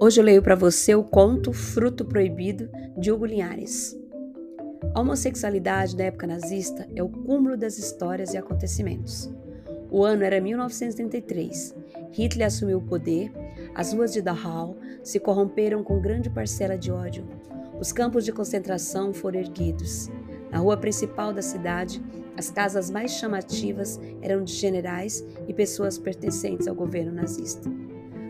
Hoje eu leio para você o conto Fruto Proibido de Hugo Linhares. A homossexualidade da época nazista é o cúmulo das histórias e acontecimentos. O ano era 1933. Hitler assumiu o poder, as ruas de Dachau se corromperam com grande parcela de ódio. Os campos de concentração foram erguidos. Na rua principal da cidade, as casas mais chamativas eram de generais e pessoas pertencentes ao governo nazista.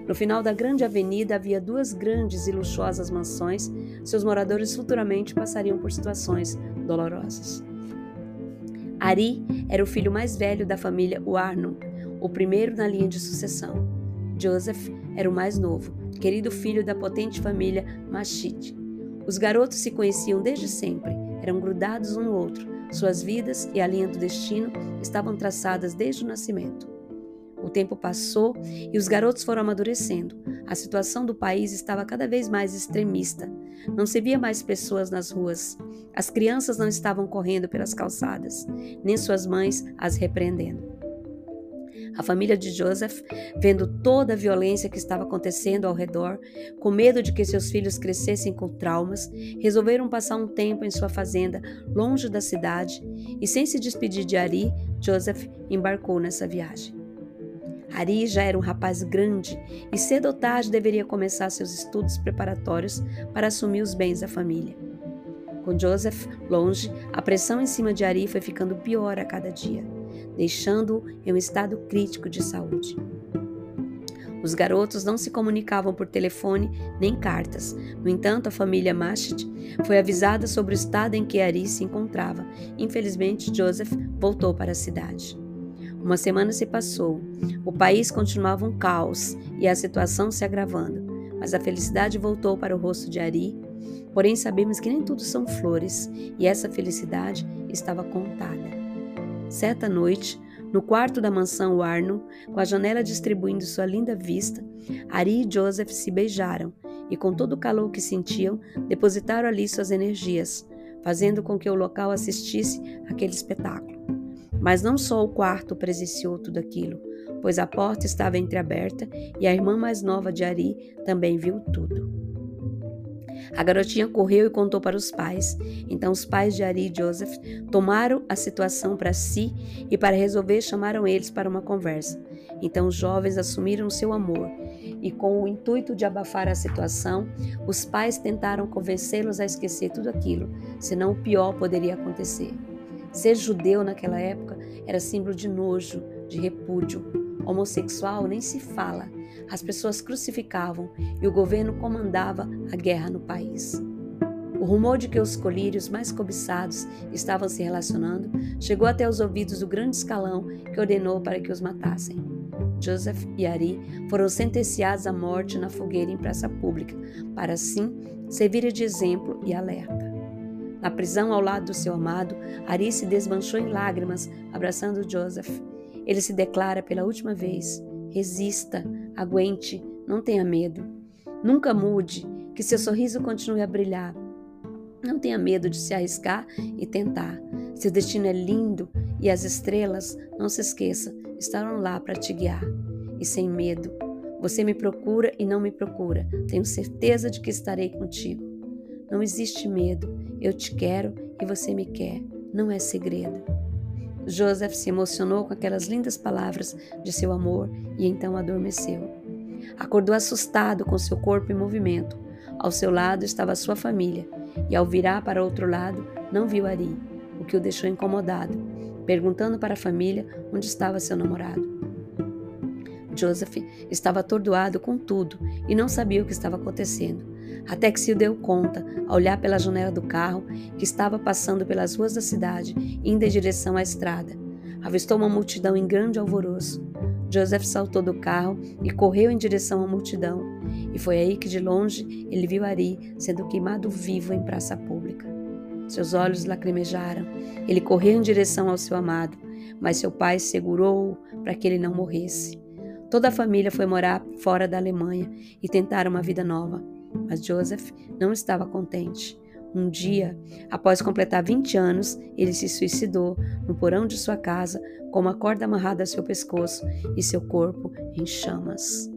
No final da grande avenida havia duas grandes e luxuosas mansões. Seus moradores futuramente passariam por situações dolorosas. Ari era o filho mais velho da família Warnum, o primeiro na linha de sucessão. Joseph era o mais novo, querido filho da potente família Machit. Os garotos se conheciam desde sempre, eram grudados um no outro. Suas vidas e a linha do destino estavam traçadas desde o nascimento. O tempo passou e os garotos foram amadurecendo. A situação do país estava cada vez mais extremista. Não se via mais pessoas nas ruas. As crianças não estavam correndo pelas calçadas, nem suas mães as repreendendo. A família de Joseph, vendo toda a violência que estava acontecendo ao redor, com medo de que seus filhos crescessem com traumas, resolveram passar um tempo em sua fazenda, longe da cidade, e sem se despedir de Ari, Joseph embarcou nessa viagem. Ari já era um rapaz grande e cedo ou tarde deveria começar seus estudos preparatórios para assumir os bens da família. Com Joseph longe, a pressão em cima de Ari foi ficando pior a cada dia, deixando-o em um estado crítico de saúde. Os garotos não se comunicavam por telefone nem cartas. No entanto, a família Machit foi avisada sobre o estado em que Ari se encontrava. Infelizmente, Joseph voltou para a cidade. Uma semana se passou. O país continuava um caos e a situação se agravando, mas a felicidade voltou para o rosto de Ari. Porém, sabemos que nem tudo são flores e essa felicidade estava contada. Certa noite, no quarto da mansão Warno, com a janela distribuindo sua linda vista, Ari e Joseph se beijaram e, com todo o calor que sentiam, depositaram ali suas energias, fazendo com que o local assistisse aquele espetáculo. Mas não só o quarto presenciou tudo aquilo, pois a porta estava entreaberta e a irmã mais nova de Ari também viu tudo. A garotinha correu e contou para os pais. Então os pais de Ari e Joseph tomaram a situação para si e para resolver chamaram eles para uma conversa. Então os jovens assumiram seu amor e com o intuito de abafar a situação, os pais tentaram convencê-los a esquecer tudo aquilo, senão o pior poderia acontecer. Ser judeu naquela época era símbolo de nojo, de repúdio. Homossexual nem se fala. As pessoas crucificavam e o governo comandava a guerra no país. O rumor de que os colírios mais cobiçados estavam se relacionando chegou até os ouvidos do grande escalão que ordenou para que os matassem. Joseph e Ari foram sentenciados à morte na fogueira em praça pública, para assim servir de exemplo e alerta. Na prisão ao lado do seu amado, Ari se desmanchou em lágrimas, abraçando Joseph. Ele se declara pela última vez: resista, aguente, não tenha medo. Nunca mude, que seu sorriso continue a brilhar. Não tenha medo de se arriscar e tentar. Seu destino é lindo e as estrelas, não se esqueça, estarão lá para te guiar. E sem medo, você me procura e não me procura. Tenho certeza de que estarei contigo. Não existe medo. Eu te quero e você me quer. Não é segredo. Joseph se emocionou com aquelas lindas palavras de seu amor e então adormeceu. Acordou assustado com seu corpo em movimento. Ao seu lado estava sua família e, ao virar para outro lado, não viu Ari, o que o deixou incomodado, perguntando para a família onde estava seu namorado. Joseph estava atordoado com tudo e não sabia o que estava acontecendo, até que se deu conta, ao olhar pela janela do carro, que estava passando pelas ruas da cidade, indo em direção à estrada. Avistou uma multidão em grande alvoroço. Joseph saltou do carro e correu em direção à multidão, e foi aí que de longe ele viu Ari sendo queimado vivo em praça pública. Seus olhos lacrimejaram. Ele correu em direção ao seu amado, mas seu pai segurou-o para que ele não morresse. Toda a família foi morar fora da Alemanha e tentar uma vida nova, mas Joseph não estava contente. Um dia, após completar 20 anos, ele se suicidou no porão de sua casa com uma corda amarrada a seu pescoço e seu corpo em chamas.